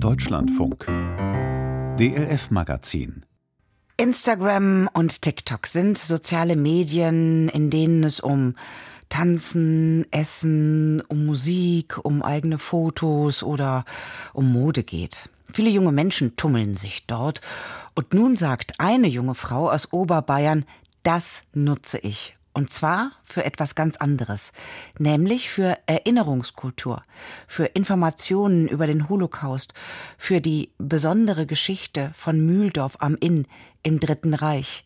Deutschlandfunk DLF Magazin Instagram und TikTok sind soziale Medien, in denen es um Tanzen, Essen, um Musik, um eigene Fotos oder um Mode geht. Viele junge Menschen tummeln sich dort. Und nun sagt eine junge Frau aus Oberbayern, das nutze ich. Und zwar für etwas ganz anderes, nämlich für Erinnerungskultur, für Informationen über den Holocaust, für die besondere Geschichte von Mühldorf am Inn im Dritten Reich.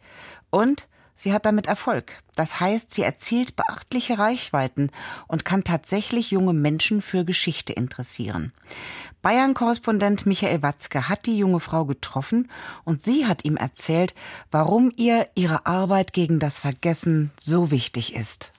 Und sie hat damit Erfolg. Das heißt, sie erzielt beachtliche Reichweiten und kann tatsächlich junge Menschen für Geschichte interessieren. Bayern-Korrespondent Michael Watzke hat die junge Frau getroffen und sie hat ihm erzählt, warum ihr ihre Arbeit gegen das Vergessen so wichtig ist.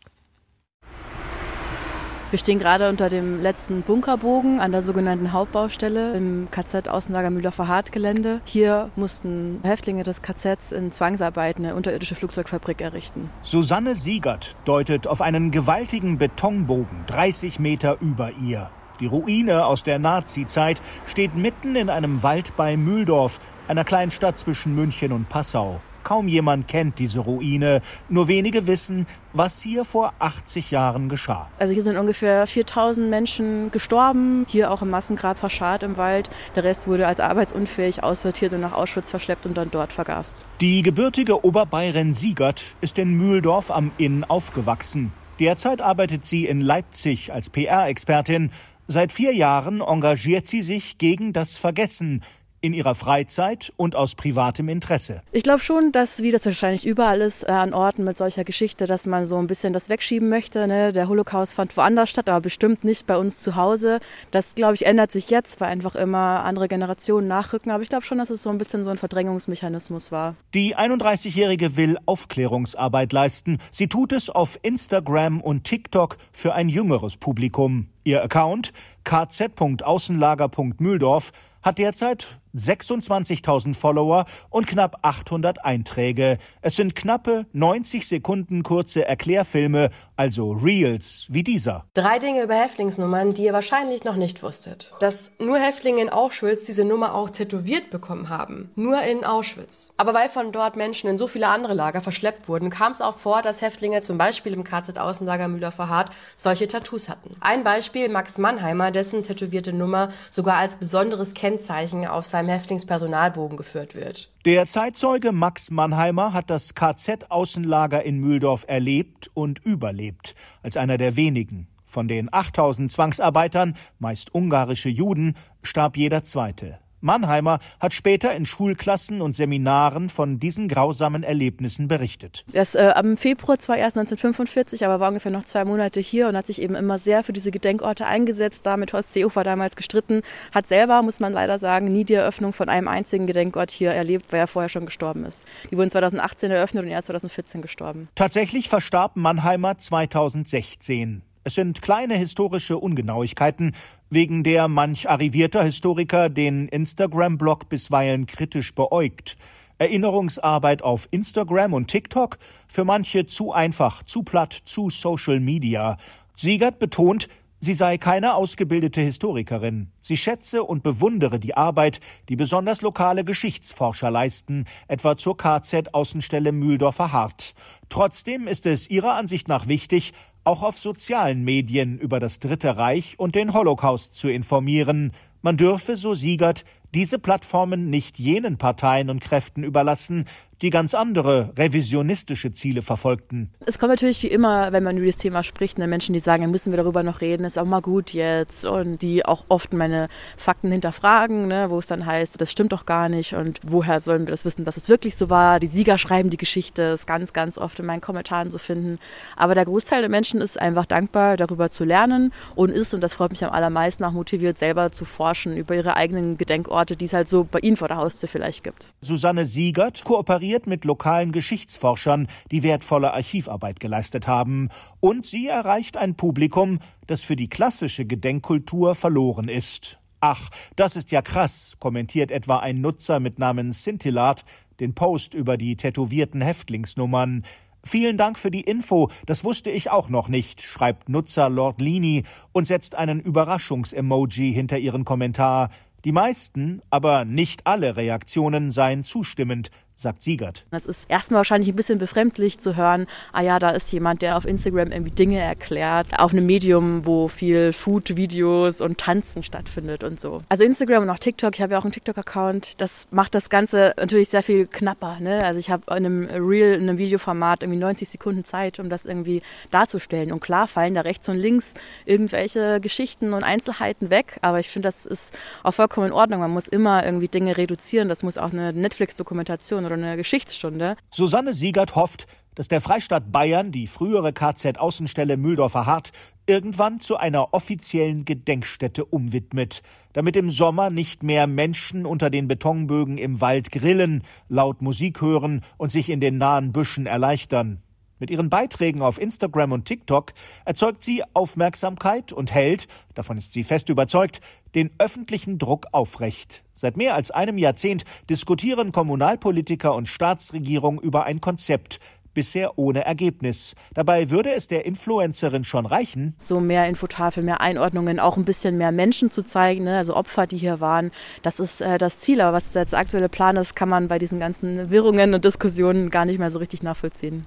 Wir stehen gerade unter dem letzten Bunkerbogen an der sogenannten Hauptbaustelle im KZ Außenlager Mühldorfer Hartgelände. Hier mussten Häftlinge des KZs in Zwangsarbeit eine unterirdische Flugzeugfabrik errichten. Susanne Siegert deutet auf einen gewaltigen Betonbogen 30 Meter über ihr. Die Ruine aus der Nazizeit steht mitten in einem Wald bei Mühldorf, einer Kleinstadt zwischen München und Passau. Kaum jemand kennt diese Ruine. Nur wenige wissen, was hier vor 80 Jahren geschah. Also hier sind ungefähr 4000 Menschen gestorben, hier auch im Massengrab verscharrt im Wald. Der Rest wurde als arbeitsunfähig aussortiert und nach Auschwitz verschleppt und dann dort vergast. Die gebürtige Oberbayerin Siegert ist in Mühldorf am Inn aufgewachsen. Derzeit arbeitet sie in Leipzig als PR-Expertin Seit vier Jahren engagiert sie sich gegen das Vergessen in ihrer Freizeit und aus privatem Interesse. Ich glaube schon, dass, wie das wahrscheinlich überall ist, äh, an Orten mit solcher Geschichte, dass man so ein bisschen das wegschieben möchte. Ne? Der Holocaust fand woanders statt, aber bestimmt nicht bei uns zu Hause. Das, glaube ich, ändert sich jetzt, weil einfach immer andere Generationen nachrücken. Aber ich glaube schon, dass es so ein bisschen so ein Verdrängungsmechanismus war. Die 31-Jährige will Aufklärungsarbeit leisten. Sie tut es auf Instagram und TikTok für ein jüngeres Publikum. Ihr Account kz.außenlager.mühldorf hat derzeit 26.000 Follower und knapp 800 Einträge. Es sind knappe 90 Sekunden kurze Erklärfilme, also Reels wie dieser. Drei Dinge über Häftlingsnummern, die ihr wahrscheinlich noch nicht wusstet. Dass nur Häftlinge in Auschwitz diese Nummer auch tätowiert bekommen haben. Nur in Auschwitz. Aber weil von dort Menschen in so viele andere Lager verschleppt wurden, kam es auch vor, dass Häftlinge zum Beispiel im KZ-Außenlager Müller-Verhardt solche Tattoos hatten. Ein Beispiel Max Mannheimer, dessen tätowierte Nummer sogar als besonderes Kennzeichen auf seinem Häftlingspersonalbogen geführt wird. Der Zeitzeuge Max Mannheimer hat das KZ-Außenlager in Mühldorf erlebt und überlebt, als einer der wenigen. Von den 8000 Zwangsarbeitern, meist ungarische Juden, starb jeder zweite. Mannheimer hat später in Schulklassen und Seminaren von diesen grausamen Erlebnissen berichtet. Er ist äh, am Februar zwar erst 1945, aber war ungefähr noch zwei Monate hier und hat sich eben immer sehr für diese Gedenkorte eingesetzt, da mit Horst Seehofer damals gestritten, hat selber, muss man leider sagen, nie die Eröffnung von einem einzigen Gedenkort hier erlebt, weil er vorher schon gestorben ist. Die wurden 2018 eröffnet und er ist 2014 gestorben. Tatsächlich verstarb Mannheimer 2016. Es sind kleine historische Ungenauigkeiten, wegen der manch arrivierter Historiker den Instagram-Blog bisweilen kritisch beäugt. Erinnerungsarbeit auf Instagram und TikTok für manche zu einfach, zu platt, zu Social Media. Siegert betont, sie sei keine ausgebildete Historikerin. Sie schätze und bewundere die Arbeit, die besonders lokale Geschichtsforscher leisten, etwa zur KZ-Außenstelle Mühldorfer Hart. Trotzdem ist es ihrer Ansicht nach wichtig, auch auf sozialen Medien über das Dritte Reich und den Holocaust zu informieren. Man dürfe, so Siegert, diese Plattformen nicht jenen Parteien und Kräften überlassen, die ganz andere revisionistische Ziele verfolgten. Es kommt natürlich wie immer, wenn man über das Thema spricht, ne, Menschen, die sagen, müssen wir darüber noch reden, ist auch mal gut jetzt und die auch oft meine Fakten hinterfragen, ne, wo es dann heißt, das stimmt doch gar nicht und woher sollen wir das wissen, dass es wirklich so war. Die Sieger schreiben die Geschichte, ist ganz, ganz oft in meinen Kommentaren zu finden. Aber der Großteil der Menschen ist einfach dankbar, darüber zu lernen und ist, und das freut mich am allermeisten, auch motiviert, selber zu forschen über ihre eigenen Gedenkorte, die es halt so bei ihnen vor der Haustür vielleicht gibt. Susanne Siegert kooperiert kooperiert mit lokalen Geschichtsforschern, die wertvolle Archivarbeit geleistet haben, und sie erreicht ein Publikum, das für die klassische Gedenkkultur verloren ist. Ach, das ist ja krass, kommentiert etwa ein Nutzer mit Namen Scintillat den Post über die tätowierten Häftlingsnummern. Vielen Dank für die Info, das wusste ich auch noch nicht, schreibt Nutzer Lord Lini und setzt einen Überraschungsemoji hinter ihren Kommentar. Die meisten, aber nicht alle Reaktionen seien zustimmend, sagt Siegert. Das ist erstmal wahrscheinlich ein bisschen befremdlich zu hören, ah ja, da ist jemand, der auf Instagram irgendwie Dinge erklärt, auf einem Medium, wo viel Food-Videos und Tanzen stattfindet und so. Also Instagram und auch TikTok, ich habe ja auch einen TikTok-Account, das macht das Ganze natürlich sehr viel knapper. Ne? Also ich habe in einem Reel, in einem Videoformat irgendwie 90 Sekunden Zeit, um das irgendwie darzustellen. Und klar fallen da rechts und links irgendwelche Geschichten und Einzelheiten weg, aber ich finde, das ist auch vollkommen in Ordnung. Man muss immer irgendwie Dinge reduzieren. Das muss auch eine Netflix-Dokumentation oder eine Geschichtsstunde. Susanne Siegert hofft, dass der Freistaat Bayern die frühere KZ-Außenstelle Mühldorfer Hart irgendwann zu einer offiziellen Gedenkstätte umwidmet, damit im Sommer nicht mehr Menschen unter den Betonbögen im Wald grillen, laut Musik hören und sich in den nahen Büschen erleichtern. Mit ihren Beiträgen auf Instagram und TikTok erzeugt sie Aufmerksamkeit und hält, davon ist sie fest überzeugt, den öffentlichen Druck aufrecht. Seit mehr als einem Jahrzehnt diskutieren Kommunalpolitiker und Staatsregierung über ein Konzept, bisher ohne Ergebnis. Dabei würde es der Influencerin schon reichen, so mehr Infotafel, mehr Einordnungen, auch ein bisschen mehr Menschen zu zeigen, ne? also Opfer, die hier waren. Das ist äh, das Ziel, aber was der aktuelle Plan ist, kann man bei diesen ganzen Wirrungen und Diskussionen gar nicht mehr so richtig nachvollziehen.